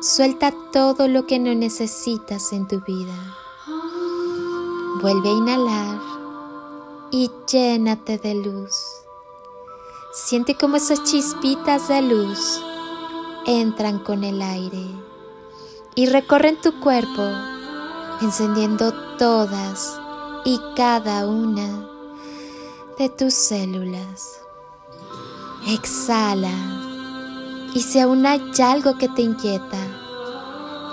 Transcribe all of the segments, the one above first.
suelta todo lo que no necesitas en tu vida. Vuelve a inhalar y llénate de luz. Siente como esas chispitas de luz entran con el aire y recorren tu cuerpo, encendiendo todas y cada una de tus células. Exhala y si aún hay algo que te inquieta,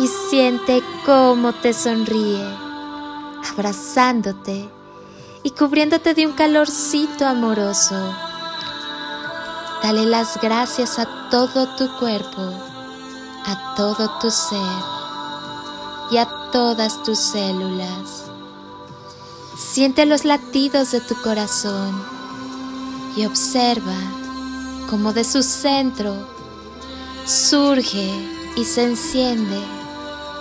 y siente cómo te sonríe, abrazándote y cubriéndote de un calorcito amoroso. Dale las gracias a todo tu cuerpo, a todo tu ser y a todas tus células. Siente los latidos de tu corazón y observa cómo de su centro surge y se enciende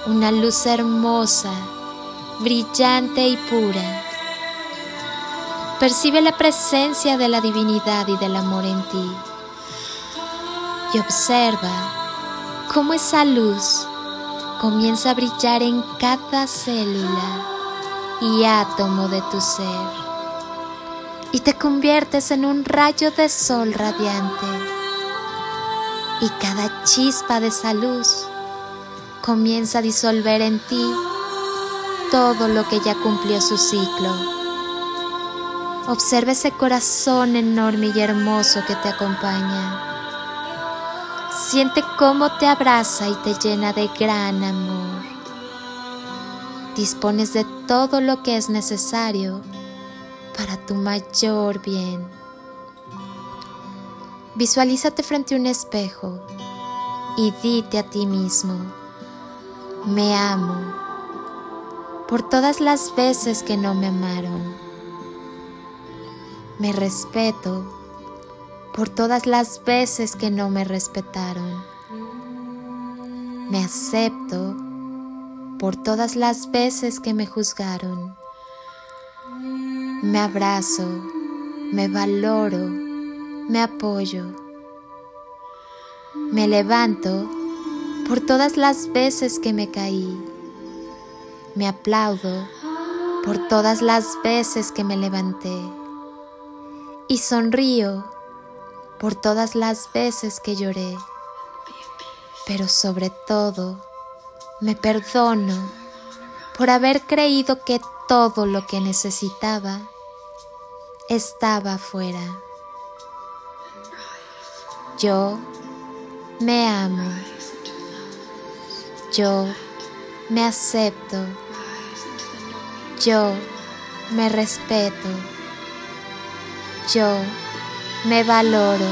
una luz hermosa, brillante y pura. Percibe la presencia de la divinidad y del amor en ti. Y observa cómo esa luz comienza a brillar en cada célula y átomo de tu ser. Y te conviertes en un rayo de sol radiante. Y cada chispa de esa luz comienza a disolver en ti todo lo que ya cumplió su ciclo. Observa ese corazón enorme y hermoso que te acompaña. Siente cómo te abraza y te llena de gran amor. Dispones de todo lo que es necesario para tu mayor bien. Visualízate frente a un espejo y dite a ti mismo, me amo por todas las veces que no me amaron. Me respeto por todas las veces que no me respetaron. Me acepto por todas las veces que me juzgaron. Me abrazo, me valoro, me apoyo. Me levanto por todas las veces que me caí. Me aplaudo por todas las veces que me levanté. Y sonrío por todas las veces que lloré. Pero sobre todo, me perdono por haber creído que todo lo que necesitaba estaba afuera. Yo me amo. Yo me acepto. Yo me respeto. Yo me valoro.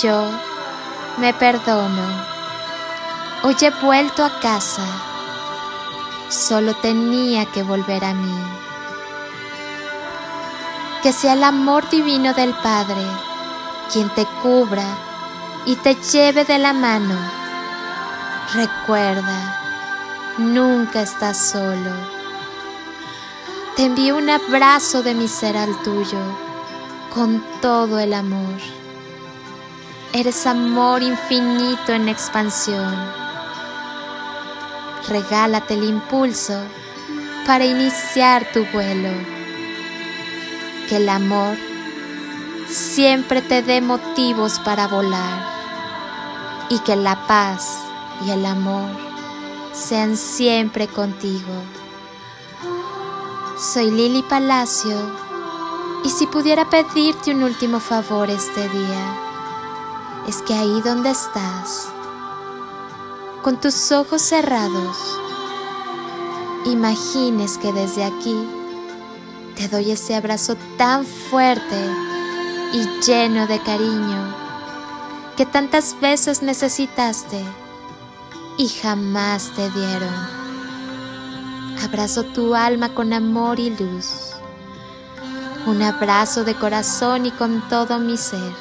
Yo me perdono. Hoy he vuelto a casa. Solo tenía que volver a mí. Que sea el amor divino del Padre quien te cubra y te lleve de la mano Recuerda, nunca estás solo. Te envío un abrazo de mi ser al tuyo, con todo el amor. Eres amor infinito en expansión. Regálate el impulso para iniciar tu vuelo. Que el amor siempre te dé motivos para volar y que la paz y el amor sean siempre contigo. Soy Lili Palacio y si pudiera pedirte un último favor este día, es que ahí donde estás, con tus ojos cerrados, imagines que desde aquí te doy ese abrazo tan fuerte y lleno de cariño que tantas veces necesitaste y jamás te dieron. Abrazo tu alma con amor y luz. Un abrazo de corazón y con todo mi ser.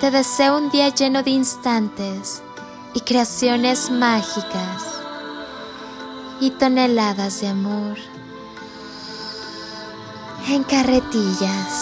Te deseo un día lleno de instantes y creaciones mágicas y toneladas de amor en carretillas.